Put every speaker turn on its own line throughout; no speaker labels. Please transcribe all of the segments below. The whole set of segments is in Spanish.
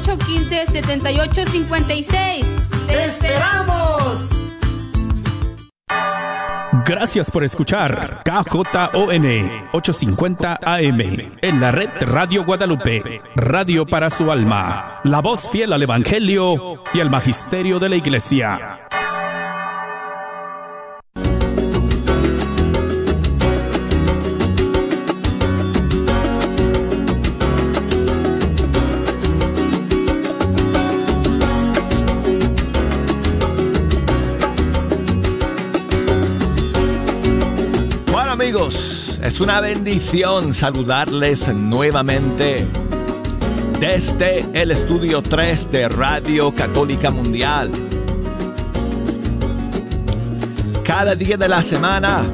815-7856.
¡Te esperamos!
Gracias por escuchar KJON 850 AM en la red Radio Guadalupe, radio para su alma, la voz fiel al Evangelio y al Magisterio de la Iglesia.
Es una bendición saludarles nuevamente desde el estudio 3 de Radio Católica Mundial. Cada día de la semana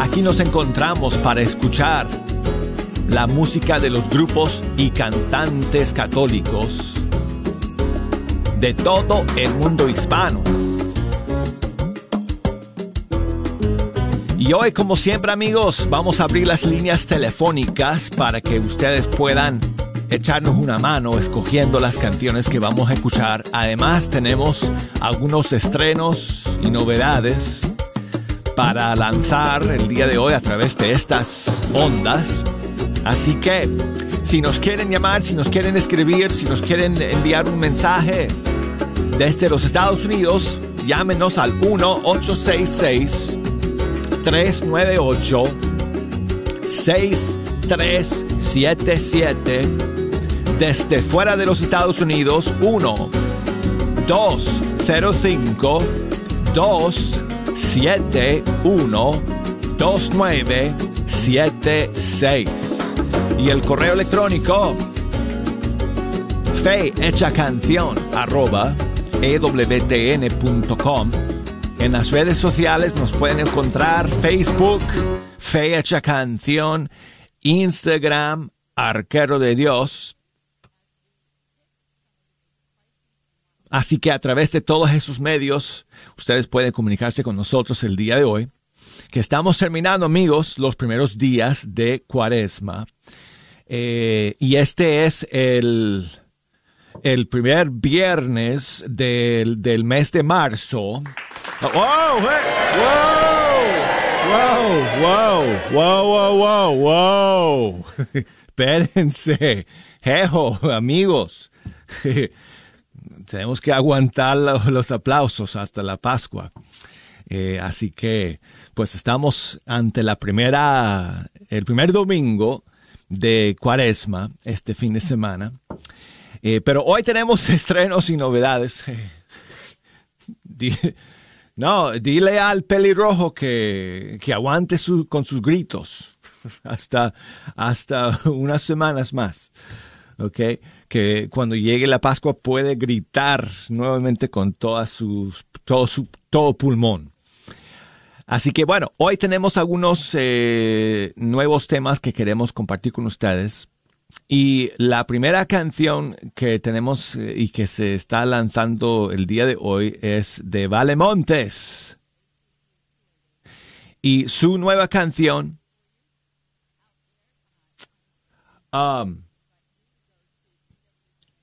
aquí nos encontramos para escuchar la música de los grupos y cantantes católicos de todo el mundo hispano. Y hoy, como siempre amigos, vamos a abrir las líneas telefónicas para que ustedes puedan echarnos una mano escogiendo las canciones que vamos a escuchar. Además, tenemos algunos estrenos y novedades para lanzar el día de hoy a través de estas ondas. Así que, si nos quieren llamar, si nos quieren escribir, si nos quieren enviar un mensaje desde los Estados Unidos, llámenos al 1-866. 398 6377 desde fuera de los Estados Unidos 1 205 271 2976 y el correo electrónico fe hecha canción arroba ewtn.com en las redes sociales nos pueden encontrar Facebook, Fecha Canción, Instagram, Arquero de Dios. Así que a través de todos esos medios, ustedes pueden comunicarse con nosotros el día de hoy, que estamos terminando, amigos, los primeros días de Cuaresma. Eh, y este es el, el primer viernes del, del mes de marzo. ¡Wow! ¡Wow! ¡Wow! ¡Wow! ¡Wow! ¡Wow! Espérense. Jejo, amigos. Tenemos que aguantar los aplausos hasta la Pascua. Eh, así que, pues estamos ante la primera, el primer domingo de Cuaresma, este fin de semana. Eh, pero hoy tenemos estrenos y novedades. No, dile al pelirrojo que, que aguante con sus gritos hasta, hasta unas semanas más. ¿Ok? Que cuando llegue la Pascua puede gritar nuevamente con todas sus, todo su todo pulmón. Así que bueno, hoy tenemos algunos eh, nuevos temas que queremos compartir con ustedes. Y la primera canción que tenemos eh, y que se está lanzando el día de hoy es de Vale Montes. Y su nueva canción um,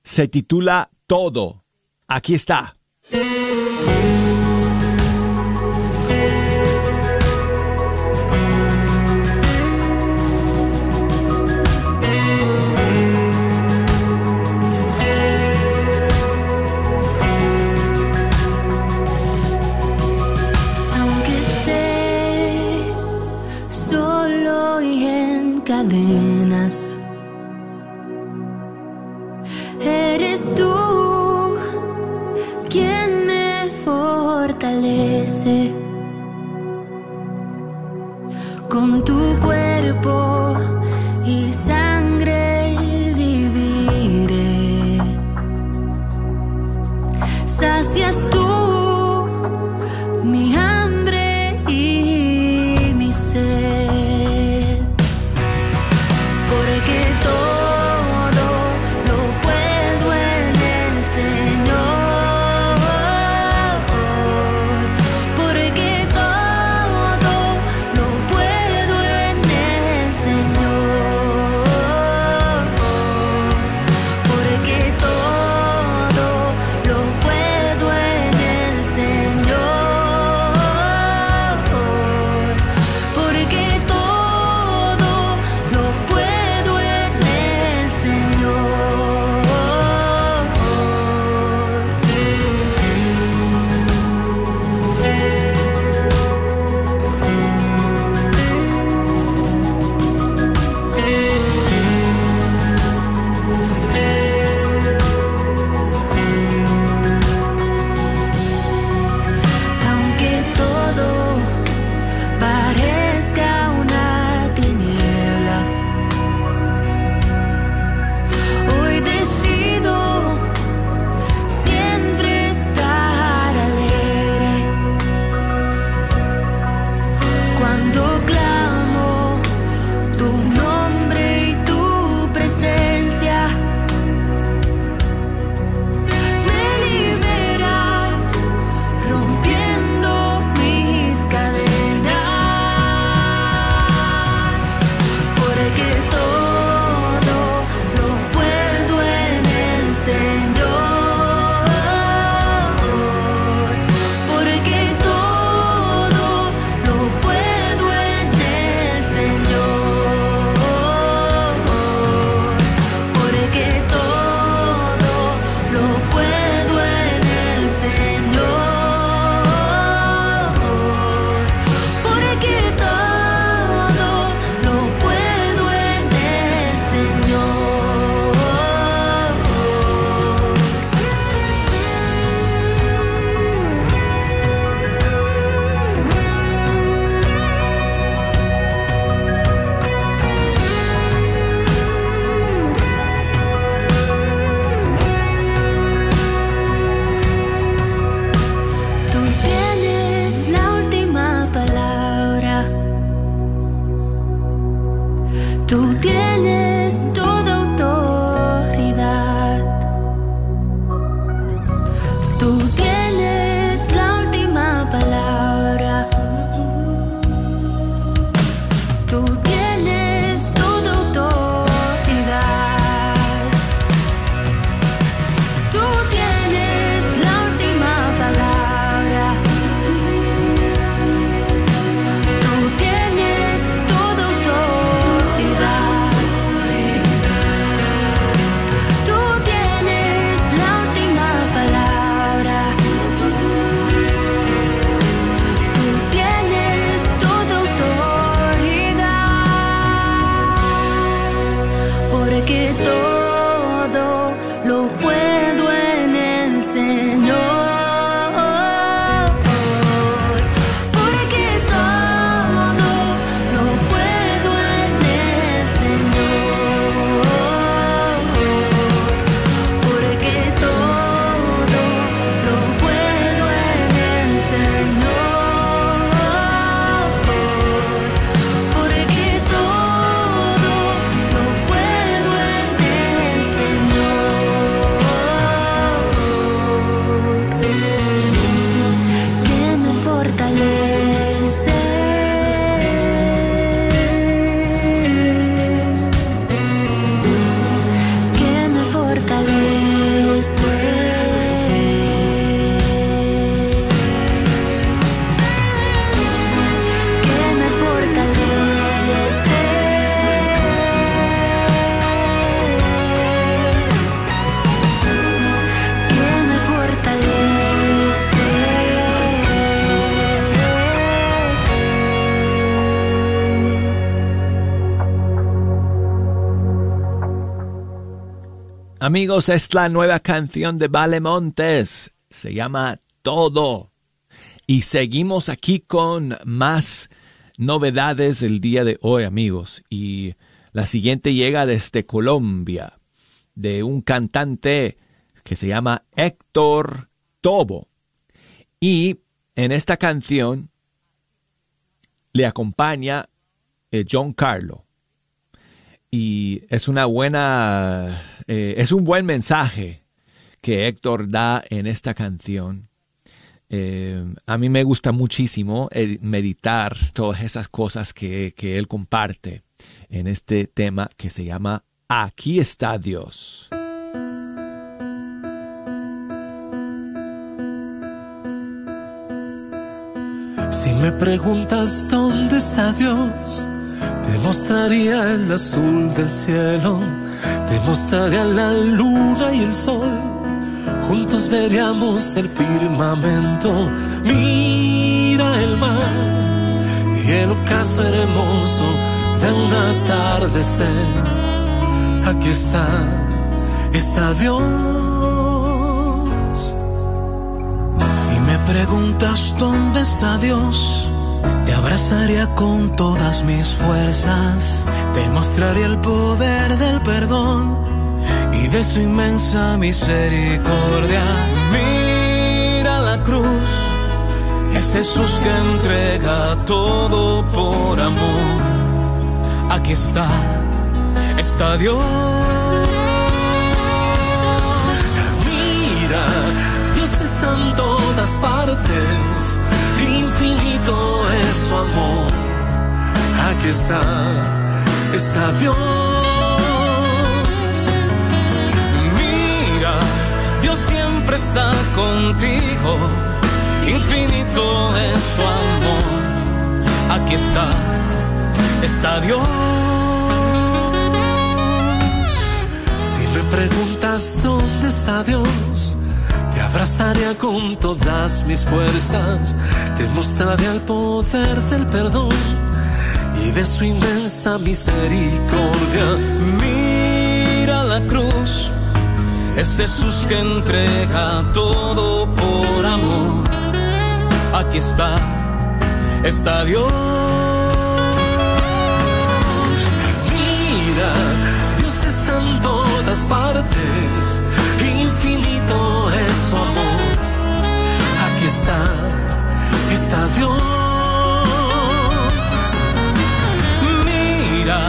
se titula Todo. Aquí está. Amigos, es la nueva canción de Vale Montes. Se llama Todo. Y seguimos aquí con más novedades el día de hoy, amigos. Y la siguiente llega desde Colombia, de un cantante que se llama Héctor Tobo. Y en esta canción le acompaña eh, John Carlo y es una buena, eh, es un buen mensaje que Héctor da en esta canción. Eh, a mí me gusta muchísimo eh, meditar todas esas cosas que, que él comparte en este tema que se llama Aquí está Dios.
Si me preguntas dónde está Dios, te mostraría el azul del cielo, te mostraría la luna y el sol. Juntos veríamos el firmamento, mira el mar y el ocaso hermoso de un atardecer. Aquí está, está Dios. Si me preguntas dónde está Dios, te abrazaría con todas mis fuerzas, te mostraría el poder del perdón y de su inmensa misericordia. Mira la cruz, es Jesús que entrega todo por amor. Aquí está, está Dios. Mira, Dios está en todas partes, infinito su amor. Aquí está, está Dios. Mira, Dios siempre está contigo, infinito es su amor. Aquí está, está Dios. Si me preguntas dónde está Dios, te abrazaría con todas mis fuerzas, te mostraría el poder del perdón y de su inmensa misericordia. Mira la cruz, es Jesús que entrega todo por amor. Aquí está, está Dios. Mira, Dios está en todas partes, infinito Aquí está, está Dios. Mira,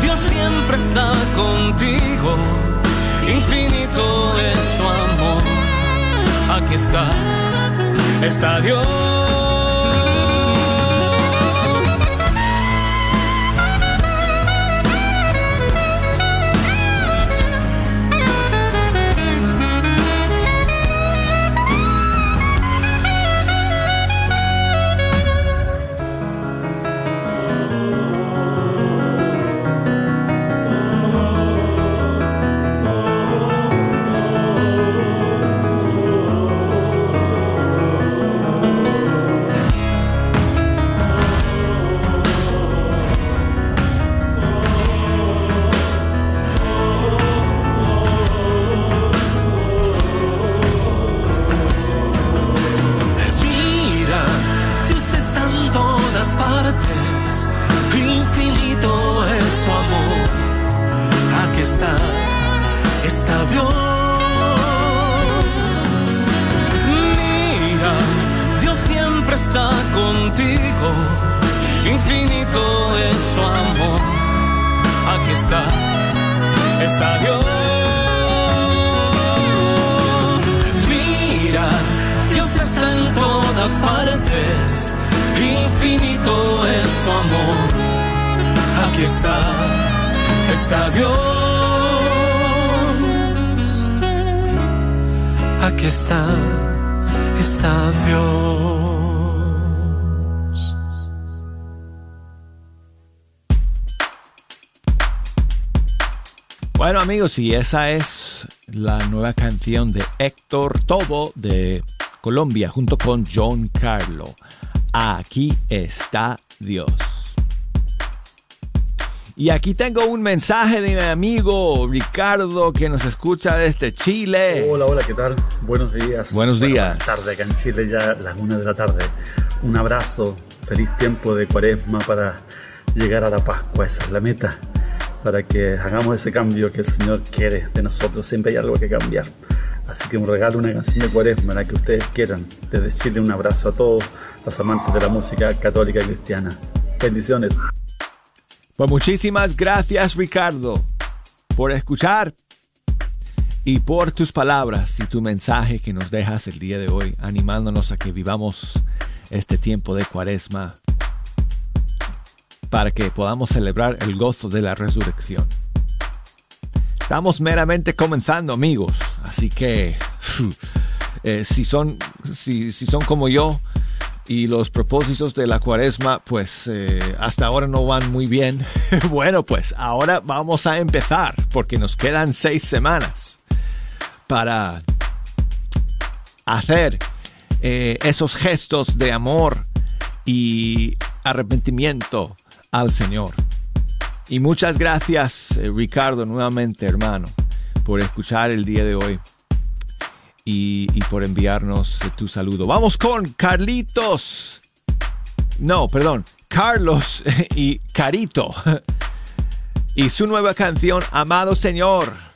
Dios siempre está contigo, infinito es su amor. Aquí está, está Dios. infinito es su amor. Aquí está, está Dios. Mira, Dios siempre está contigo. Infinito es su amor. Aquí está, está Dios. Mira, Dios está en todas partes. Infinito es su amor Aquí está, está Dios. aquí está, está Dios.
Bueno amigos, y esa es la nueva canción de Héctor Tobo de Colombia junto con John Carlo. Aquí está Dios. Y aquí tengo un mensaje de mi amigo Ricardo que nos escucha desde Chile.
Hola, hola, ¿qué tal? Buenos días.
Buenos días.
Buenas tardes, acá en Chile ya las una de la tarde. Un abrazo, feliz tiempo de cuaresma para llegar a la Pascua, esa es la meta, para que hagamos ese cambio que el Señor quiere de nosotros. Siempre hay algo que cambiar. Así que un regalo, una canción de cuaresma, la que ustedes quieran. Desde Chile un abrazo a todos los amantes de la música católica y cristiana. Bendiciones.
Pues muchísimas gracias Ricardo por escuchar y por tus palabras y tu mensaje que nos dejas el día de hoy, animándonos a que vivamos este tiempo de cuaresma para que podamos celebrar el gozo de la resurrección. Estamos meramente comenzando amigos, así que eh, si, son, si, si son como yo, y los propósitos de la cuaresma pues eh, hasta ahora no van muy bien. bueno pues ahora vamos a empezar porque nos quedan seis semanas para hacer eh, esos gestos de amor y arrepentimiento al Señor. Y muchas gracias eh, Ricardo nuevamente hermano por escuchar el día de hoy y, por enviarnos tu saludo. Vamos con Carlitos. No, perdón, Carlos y Carito. Y su nueva canción, Amado Señor.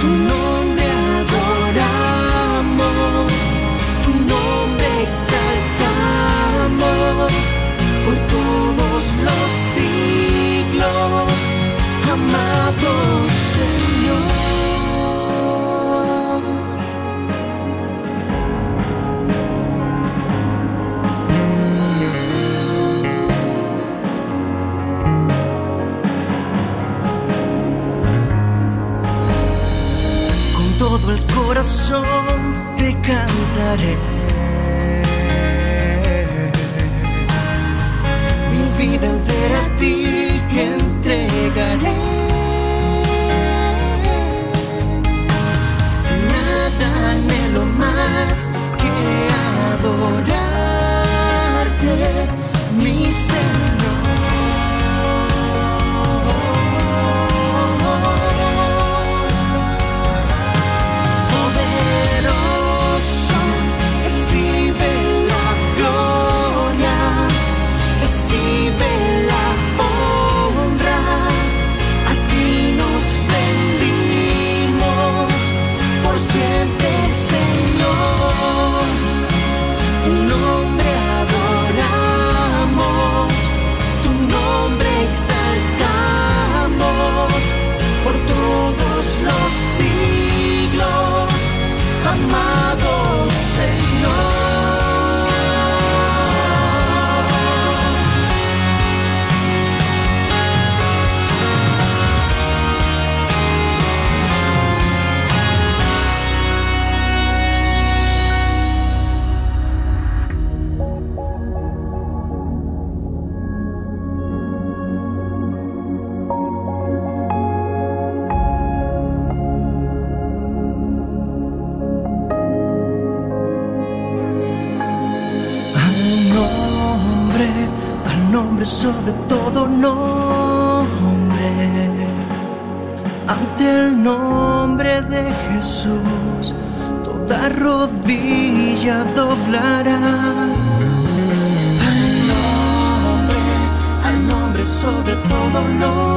tu
nombre. Jesús, toda rodilla doblará. Al nombre, al nombre sobre todo nombre.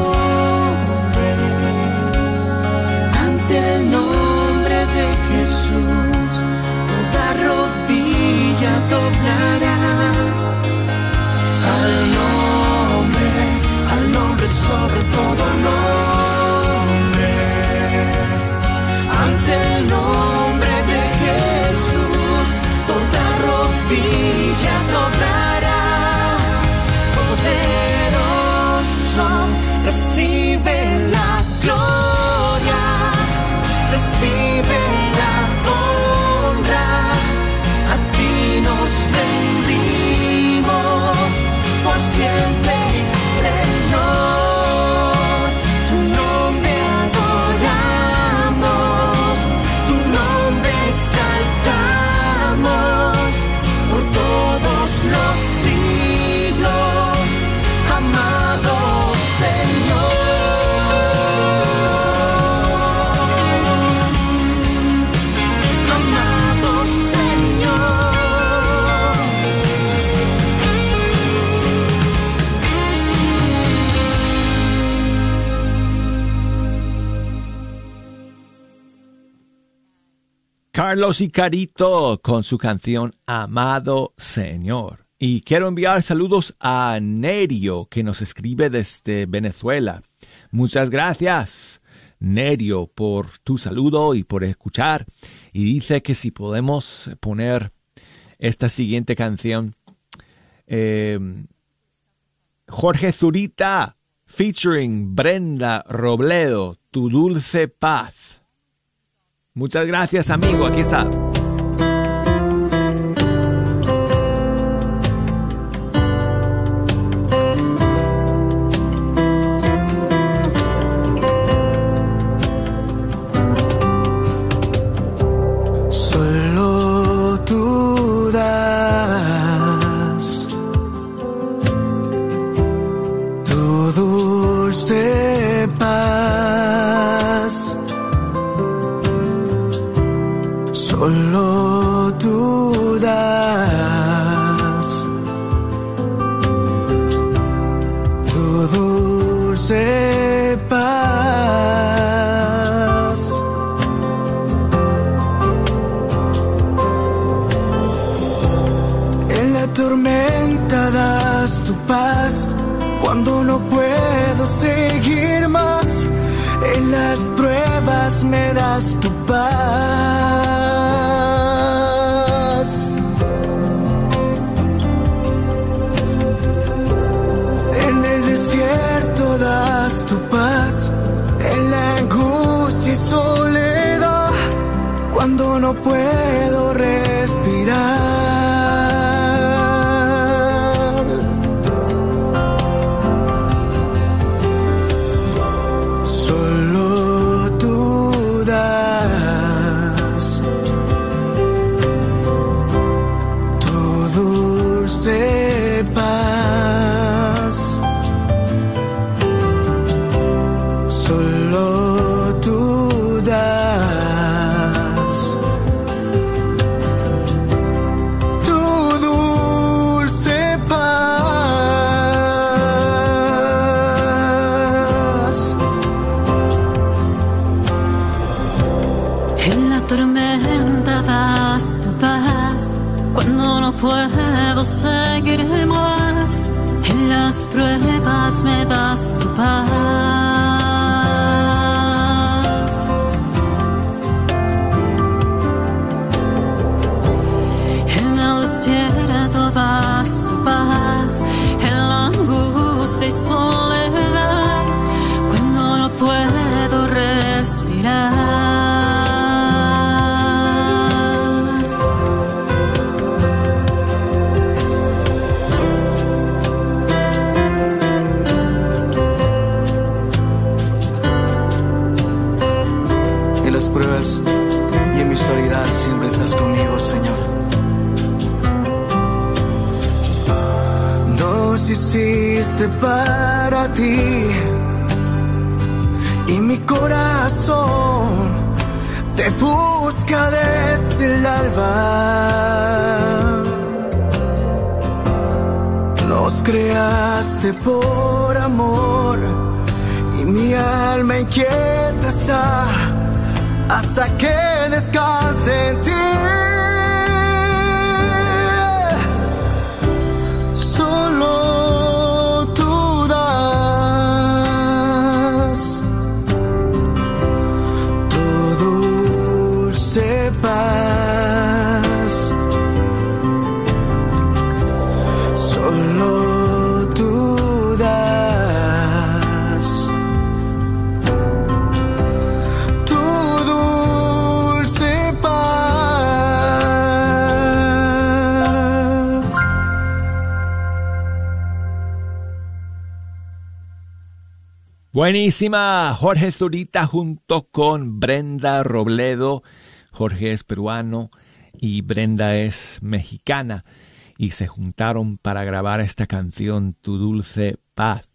Carlos y Carito con su canción Amado Señor. Y quiero enviar saludos a Nerio que nos escribe desde Venezuela. Muchas gracias, Nerio, por tu saludo y por escuchar. Y dice que si podemos poner esta siguiente canción. eh, Jorge Zurita, featuring Brenda Robledo, Tu Dulce Paz. Muchas gracias, amigo. Aquí está.
Tu paz. En el desierto das tu paz. En la angustia y soledad cuando no puedo
hasta que descanse en ti.
Buenísima, Jorge Zurita junto con Brenda Robledo. Jorge es peruano y Brenda es mexicana y se juntaron para grabar esta canción Tu Dulce Paz.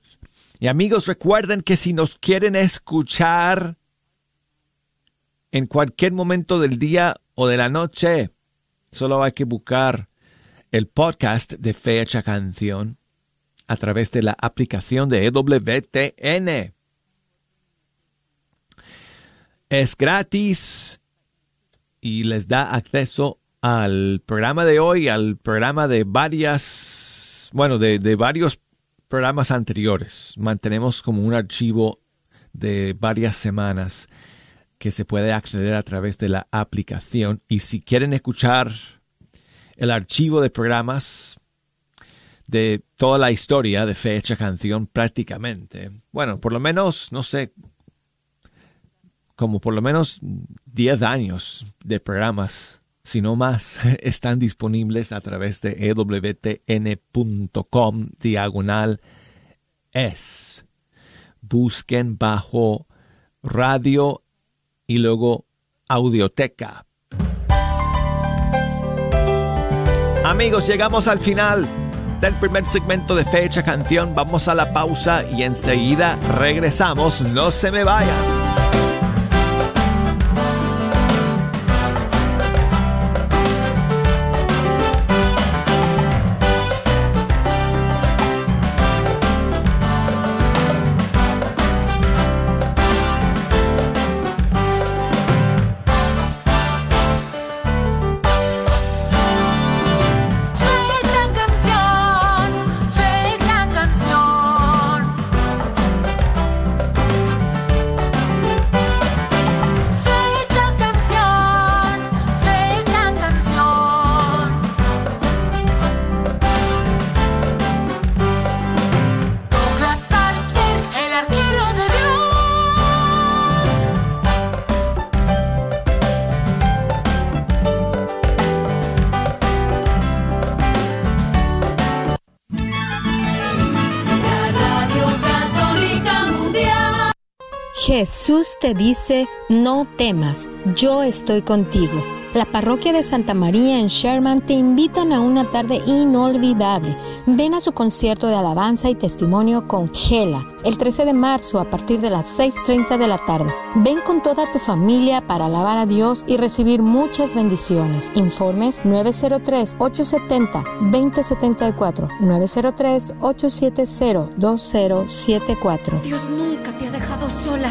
Y amigos, recuerden que si nos quieren escuchar en cualquier momento del día o de la noche, solo hay que buscar el podcast de Fecha Canción a través de la aplicación de EWTN. Es gratis y les da acceso al programa de hoy, al programa de varias, bueno, de, de varios programas anteriores. Mantenemos como un archivo de varias semanas que se puede acceder a través de la aplicación. Y si quieren escuchar el archivo de programas, de toda la historia de fecha canción prácticamente. Bueno, por lo menos, no sé, como por lo menos 10 años de programas, si no más, están disponibles a través de ewtn.com diagonal es. Busquen bajo radio y luego audioteca. Amigos, llegamos al final del primer segmento de Fecha Canción. Vamos a la pausa y enseguida regresamos. No se me vayan.
Jesús te dice, no temas, yo estoy contigo. La parroquia de Santa María en Sherman te invitan a una tarde inolvidable. Ven a su concierto de alabanza y testimonio con Gela el 13 de marzo a partir de las 6.30 de la tarde. Ven con toda tu familia para alabar a Dios y recibir muchas bendiciones. Informes 903-870-2074. 903-870-2074.
Dios nunca te ha dejado sola.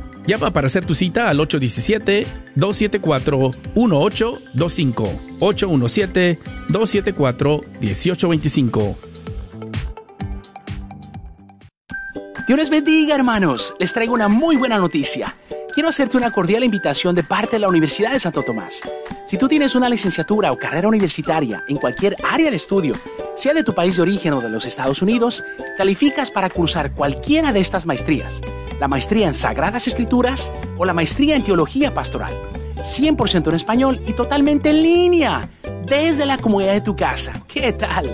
Llama para hacer tu cita al 817-274-1825. 817-274-1825.
Dios les bendiga, hermanos. Les traigo una muy buena noticia. Quiero hacerte una cordial invitación de parte de la Universidad de Santo Tomás. Si tú tienes una licenciatura o carrera universitaria en cualquier área de estudio, sea de tu país de origen o de los Estados Unidos, calificas para cursar cualquiera de estas maestrías. La maestría en Sagradas Escrituras o la maestría en Teología Pastoral. 100% en español y totalmente en línea, desde la comodidad de tu casa. ¿Qué tal?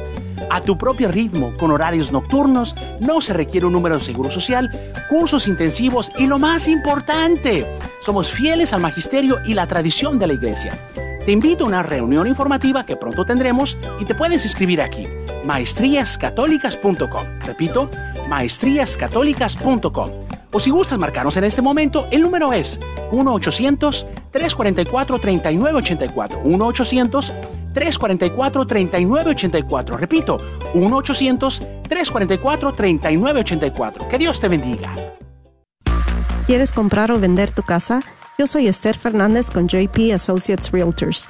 A tu propio ritmo, con horarios nocturnos, no se requiere un número de seguro social, cursos intensivos y lo más importante, somos fieles al magisterio y la tradición de la iglesia. Te invito a una reunión informativa que pronto tendremos y te puedes inscribir aquí, maestríascatólicas.com. Repito, maestríascatólicas.com. O si gustas marcarnos en este momento, el número es 1-800-344-3984. 1-800-344-3984. Repito, 1-800-344-3984. Que Dios te bendiga.
¿Quieres comprar o vender tu casa? Yo soy Esther Fernández con JP Associates Realtors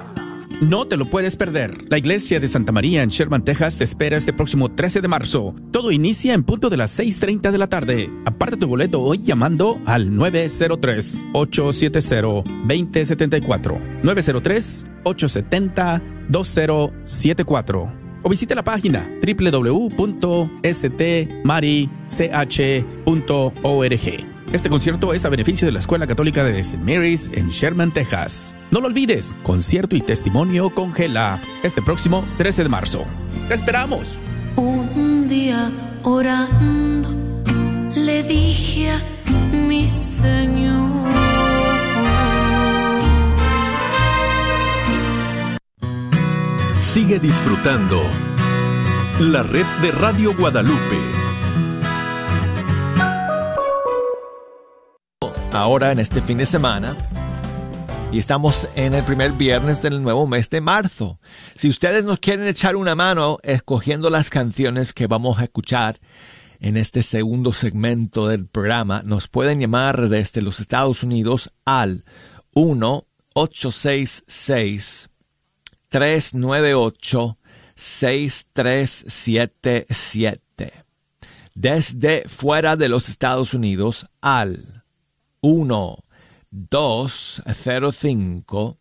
No te lo puedes perder. La iglesia de Santa María en Sherman, Texas te espera este próximo 13 de marzo. Todo inicia en punto de las 6.30 de la tarde. Aparte tu boleto hoy llamando al 903-870-2074. 903-870-2074. O visite la página www.stmarich.org. Este concierto es a beneficio de la Escuela Católica de St. Mary's en Sherman, Texas. No lo olvides, concierto y testimonio con Gela, este próximo 13 de marzo. ¡Te esperamos!
Un día orando le dije a mi Señor.
Sigue disfrutando la red de Radio Guadalupe.
Ahora en este fin de semana. Y estamos en el primer viernes del nuevo mes de marzo. Si ustedes nos quieren echar una mano escogiendo las canciones que vamos a escuchar en este segundo segmento del programa, nos pueden llamar desde los Estados Unidos al 1-866-398-6377. Desde fuera de los Estados Unidos al 1 205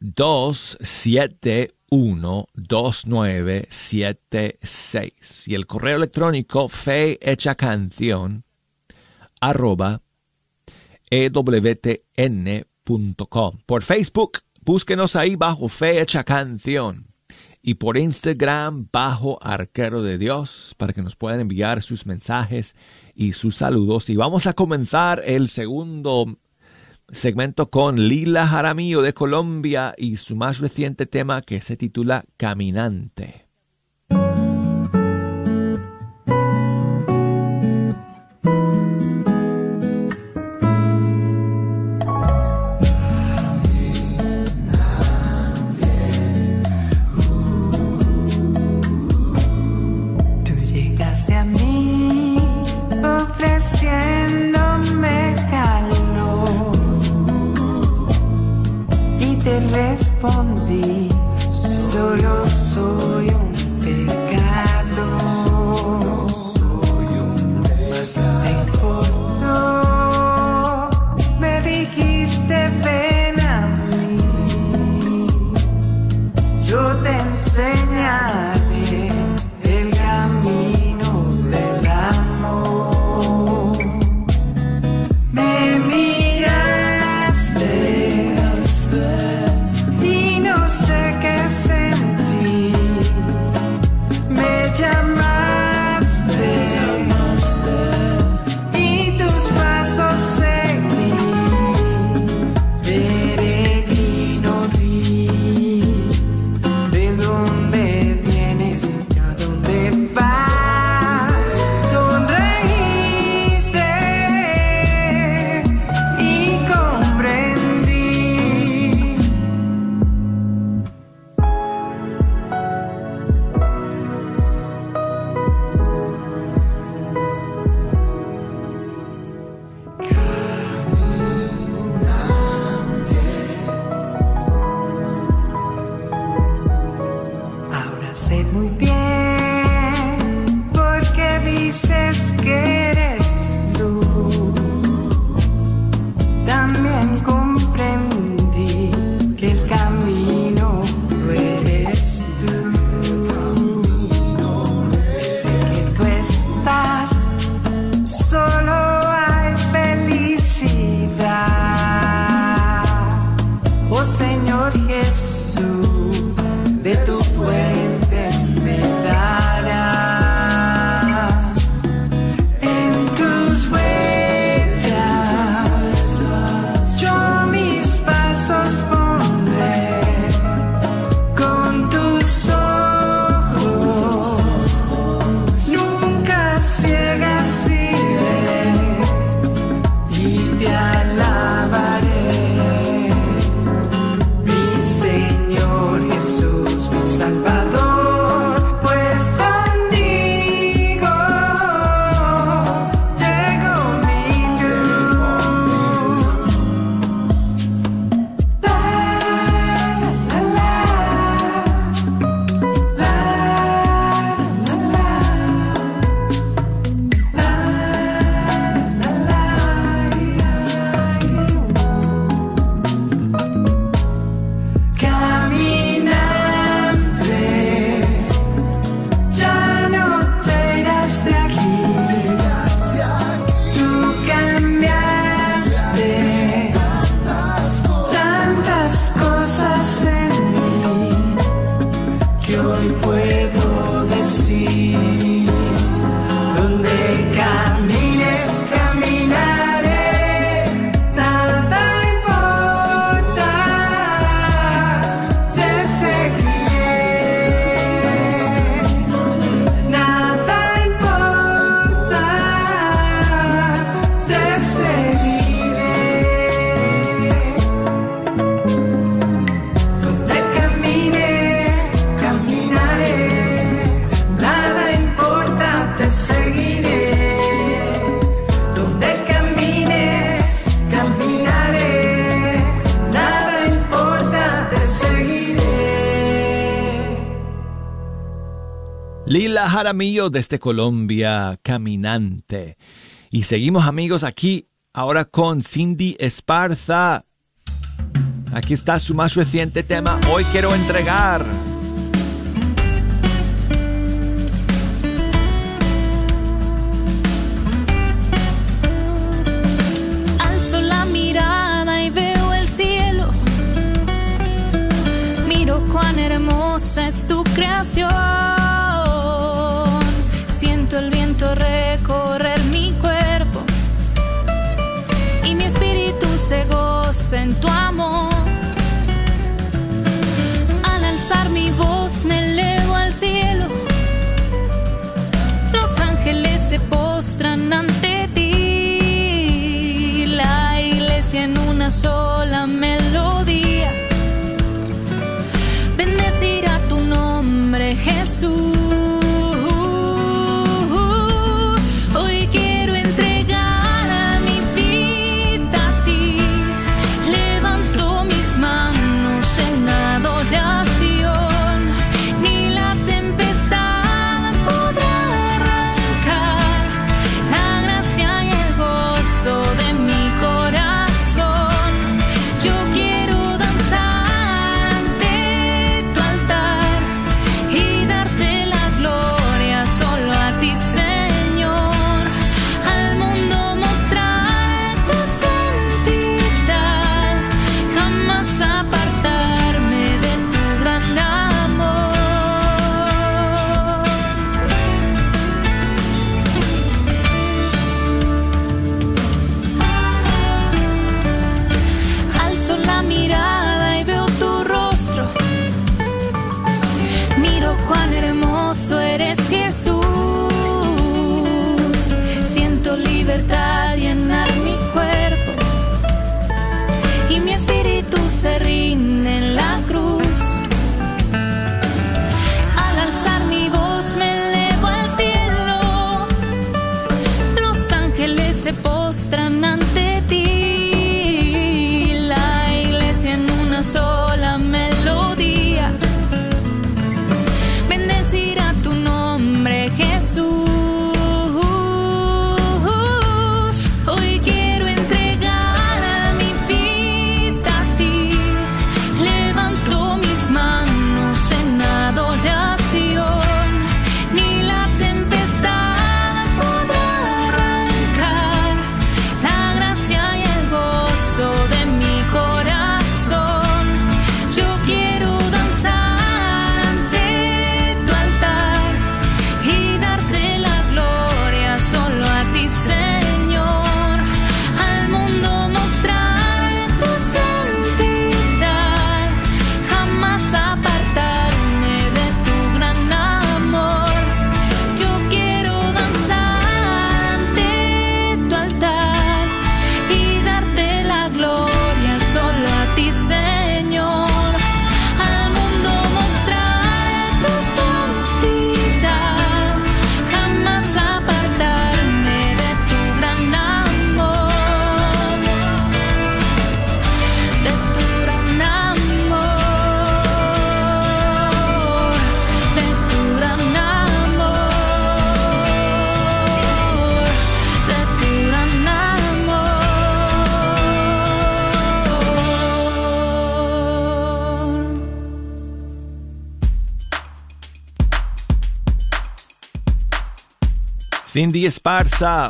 271 2976 y el correo electrónico fe hecha canción arroba ewtn.com. Por Facebook, búsquenos ahí bajo fe hecha canción y por Instagram bajo arquero de Dios para que nos puedan enviar sus mensajes y sus saludos. Y vamos a comenzar el segundo segmento con Lila Jaramillo de Colombia y su más reciente tema que se titula Caminante.
upon Jaramillo desde Colombia, Caminante. Y seguimos amigos aquí ahora con Cindy Esparza. Aquí está su más reciente tema, Hoy quiero entregar.
Alzo la mirada y veo el cielo. Miro cuán hermosa es tu creación. Siento el viento recorrer mi cuerpo. Y mi espíritu se goza en tu amor. Al alzar mi voz me elevo al cielo. Los ángeles se postran ante ti. La iglesia en una sola melodía. Bendecirá tu nombre, Jesús.
Cindy Esparza,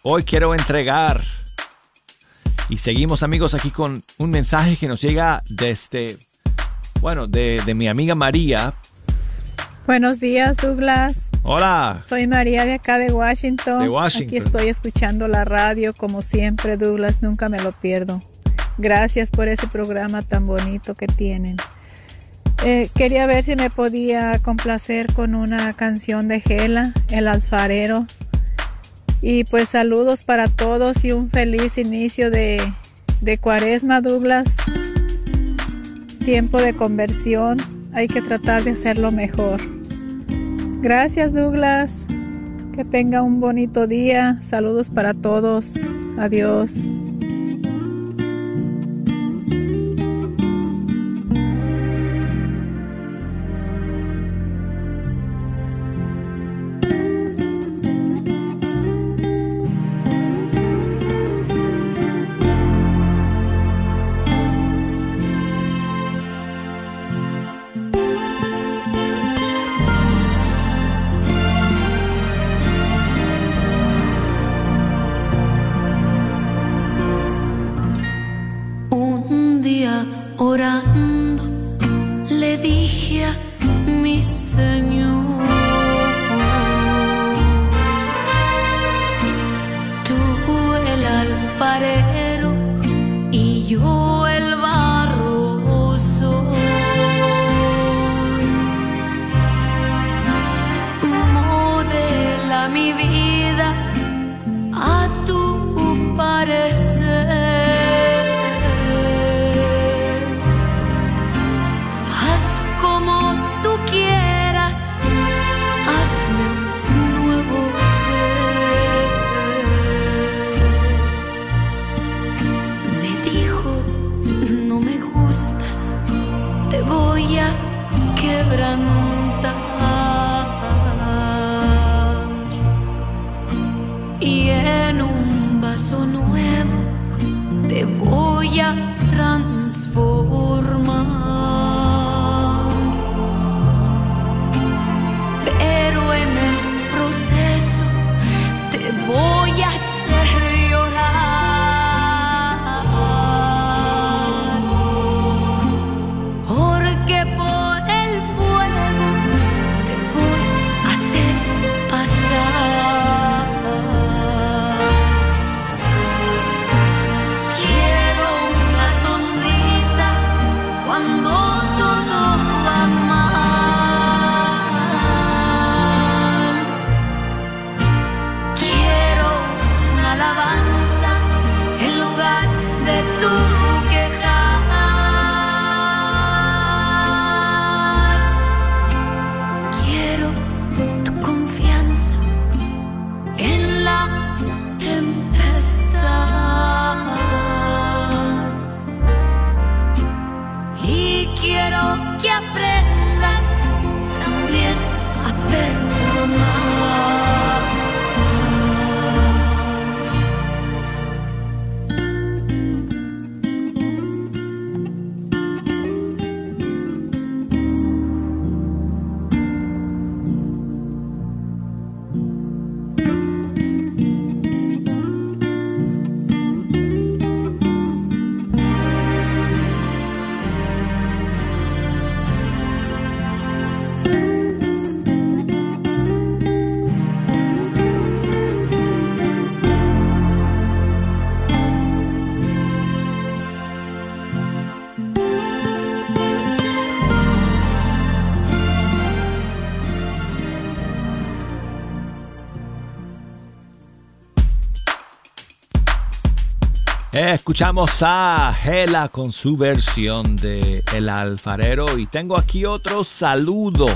hoy quiero entregar. Y seguimos amigos aquí con un mensaje que nos llega desde, bueno, de, de mi amiga María.
Buenos días, Douglas.
Hola.
Soy María de acá de Washington.
De Washington.
Aquí estoy escuchando la radio como siempre, Douglas. Nunca me lo pierdo. Gracias por ese programa tan bonito que tienen. Eh, quería ver si me podía complacer con una canción de Gela, El Alfarero. Y pues saludos para todos y un feliz inicio de, de cuaresma, Douglas. Tiempo de conversión. Hay que tratar de hacerlo mejor. Gracias, Douglas. Que tenga un bonito día. Saludos para todos. Adiós.
Escuchamos a Gela con su versión de El Alfarero y tengo aquí otro saludo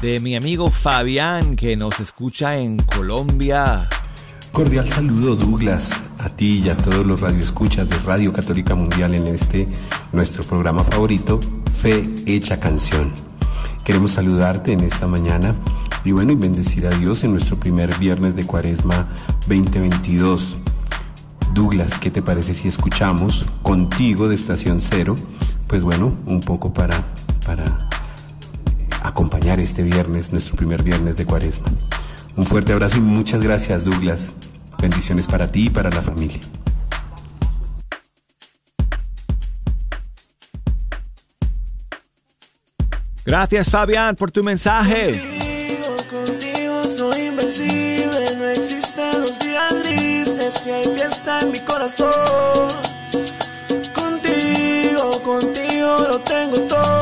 de mi amigo Fabián que nos escucha en Colombia.
Cordial saludo Douglas, a ti y a todos los radioescuchas de Radio Católica Mundial en este nuestro programa favorito, Fe Hecha Canción. Queremos saludarte en esta mañana y bueno, y bendecir a Dios en nuestro primer viernes de Cuaresma 2022. Douglas, ¿qué te parece si escuchamos contigo de Estación Cero? Pues bueno, un poco para, para acompañar este viernes, nuestro primer viernes de cuaresma. Un fuerte abrazo y muchas gracias Douglas. Bendiciones para ti y para la familia.
Gracias Fabián por tu mensaje.
si hay fiesta en mi corazón. Contigo, contigo lo tengo todo.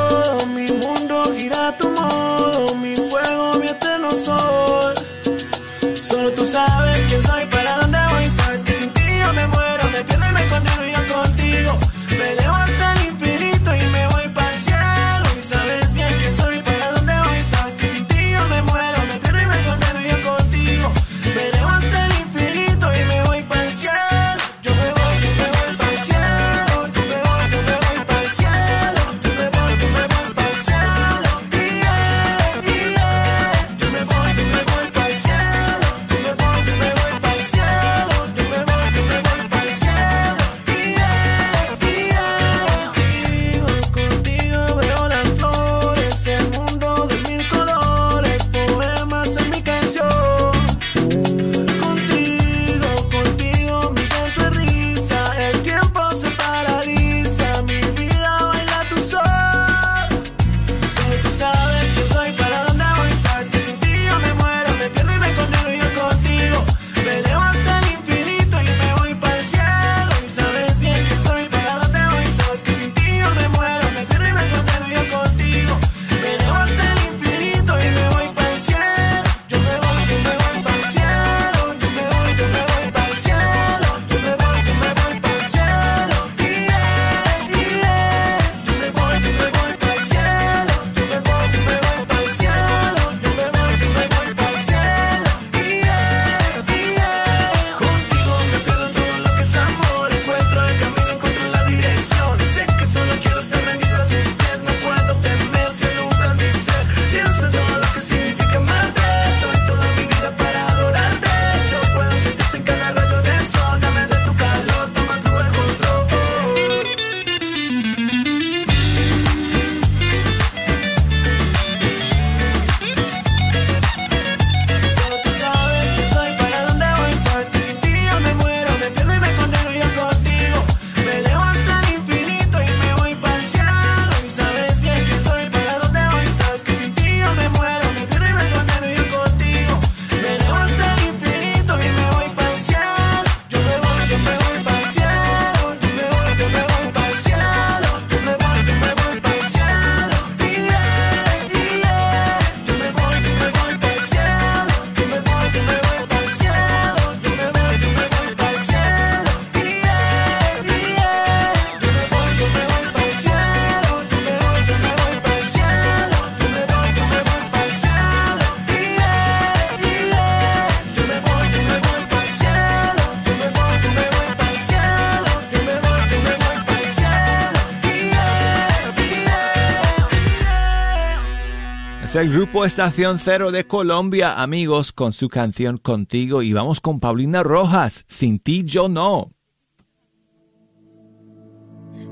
Es el
grupo Estación Cero de Colombia, amigos, con su canción Contigo y vamos con Paulina Rojas, Sin ti yo no.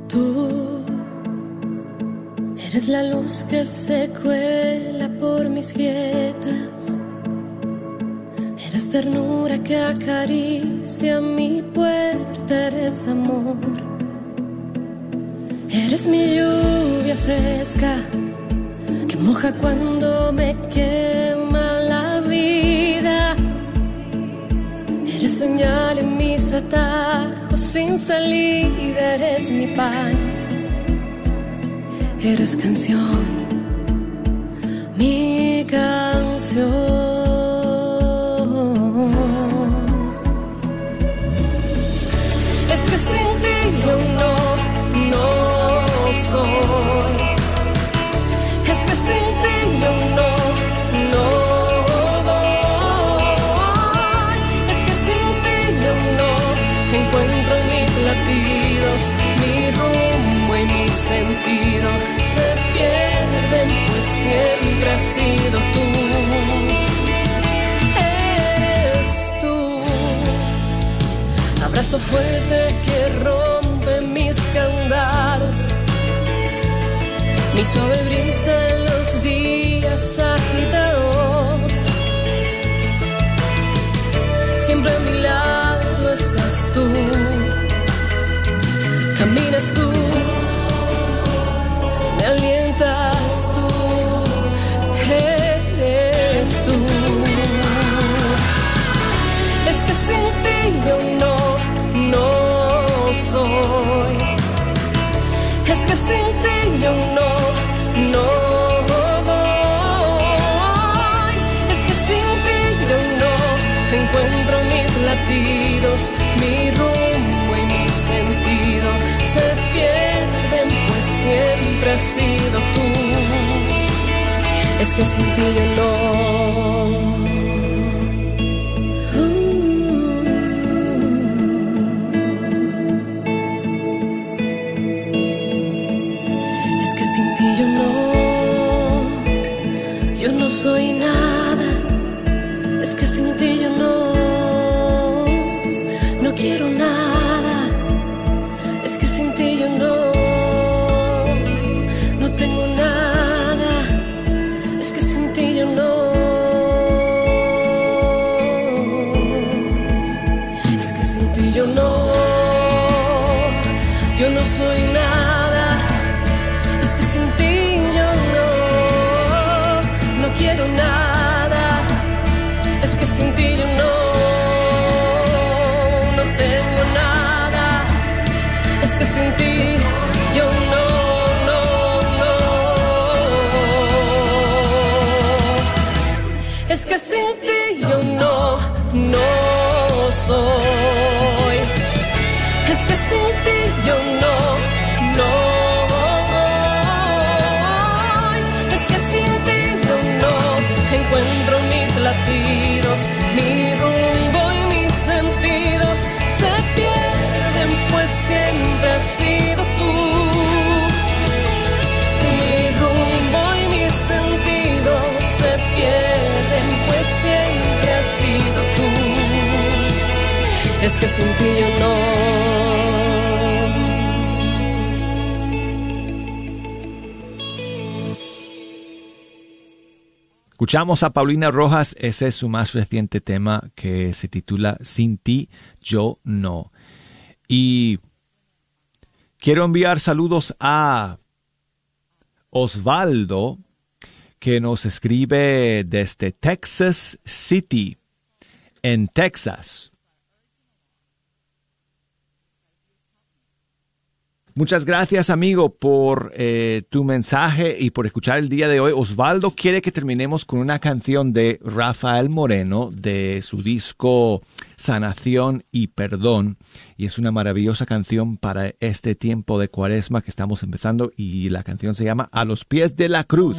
Tú eres la luz que se cuela por mis grietas. Eres ternura que acaricia mi puerta, eres amor. Eres mi lluvia fresca que moja cuando me quema la vida. Eres señal en mis atajos sin salida, eres mi pan, eres canción, mi canción. Es que sin ti yo abrazo fuerte que rompe mis candados, mi suave brisa en los días agitados. Siempre a mi lado estás tú, caminas tú, me alientas que sin ti yo no.
Escuchamos a Paulina Rojas, ese es su más reciente tema que se titula Sin ti, yo no. Y quiero enviar saludos a Osvaldo, que nos escribe desde Texas City, en Texas. Muchas gracias, amigo, por eh, tu mensaje y por escuchar el día de hoy. Osvaldo quiere que terminemos con una canción de Rafael Moreno de su disco Sanación y Perdón. Y es una maravillosa canción para este tiempo de cuaresma que estamos empezando y la canción se llama A los pies de la cruz.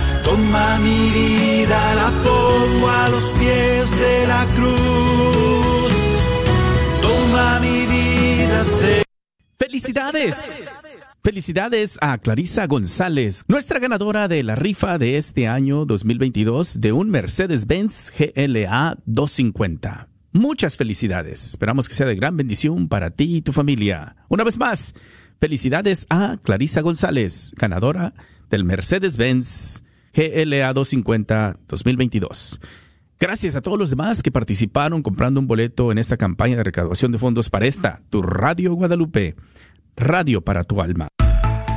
toma mi vida, la pongo a los pies de la cruz. Toma mi vida.
¡Felicidades! Felicidades a Clarisa González, nuestra ganadora de la rifa de este año 2022 de un Mercedes-Benz GLA 250. Muchas felicidades. Esperamos que sea de gran bendición para ti y tu familia. Una vez más, felicidades a Clarisa González, ganadora del Mercedes-Benz GLA 250 2022. Gracias a todos los demás que participaron comprando un boleto en esta campaña de recaudación de fondos para esta, tu Radio Guadalupe, Radio para tu alma.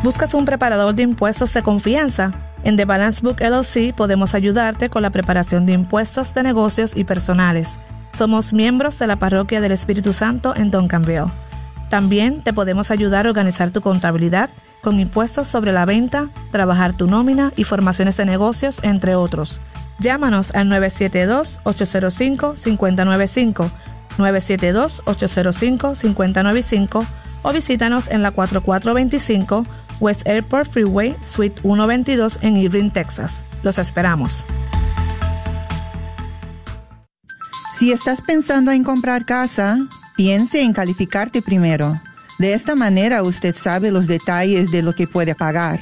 ¿Buscas un preparador de impuestos de confianza? En The Balance Book LLC podemos ayudarte con la preparación de impuestos de negocios y personales. Somos miembros de la Parroquia del Espíritu Santo en Duncanville. También te podemos ayudar a organizar tu contabilidad con impuestos sobre la venta, trabajar tu nómina y formaciones de negocios, entre otros. Llámanos al 972-805-595, 972-805-595 o visítanos en la 4425 West Airport Freeway, Suite 122 en Irving, Texas. Los esperamos.
Si estás pensando en comprar casa, piense en calificarte primero. De esta manera usted sabe los detalles de lo que puede pagar.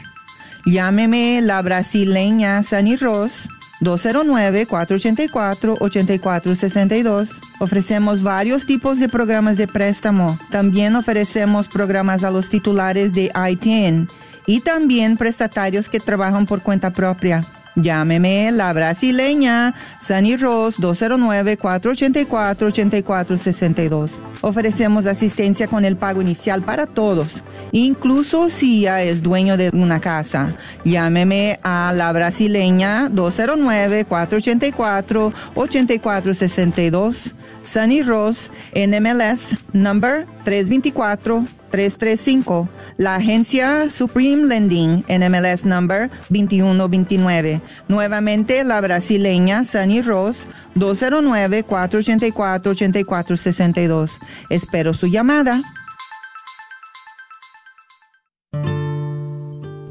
Llámeme la brasileña Sunny Ross 209-484-8462. Ofrecemos varios tipos de programas de préstamo. También ofrecemos programas a los titulares de ITIN y también prestatarios que trabajan por cuenta propia. Llámeme la brasileña Sunny Ross 209-484-8462. Ofrecemos asistencia con el pago inicial para todos, incluso si ya es dueño de una casa. Llámeme a la brasileña 209-484-8462. Sunny Ross, NMLS, number 324-335. La agencia Supreme Lending, NMLS number 2129. Nuevamente la brasileña Sunny Ross, 209-484-8462. Espero su llamada.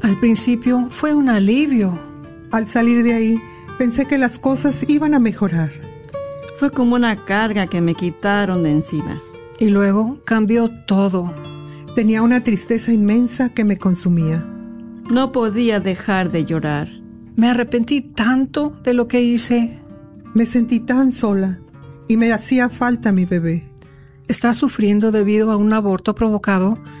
Al principio fue un alivio.
Al salir de ahí, pensé que las cosas iban a mejorar.
Fue como una carga que me quitaron de encima.
Y luego cambió todo.
Tenía una tristeza inmensa que me consumía.
No podía dejar de llorar.
Me arrepentí tanto de lo que hice.
Me sentí tan sola y me hacía falta mi bebé.
Está sufriendo debido a un aborto provocado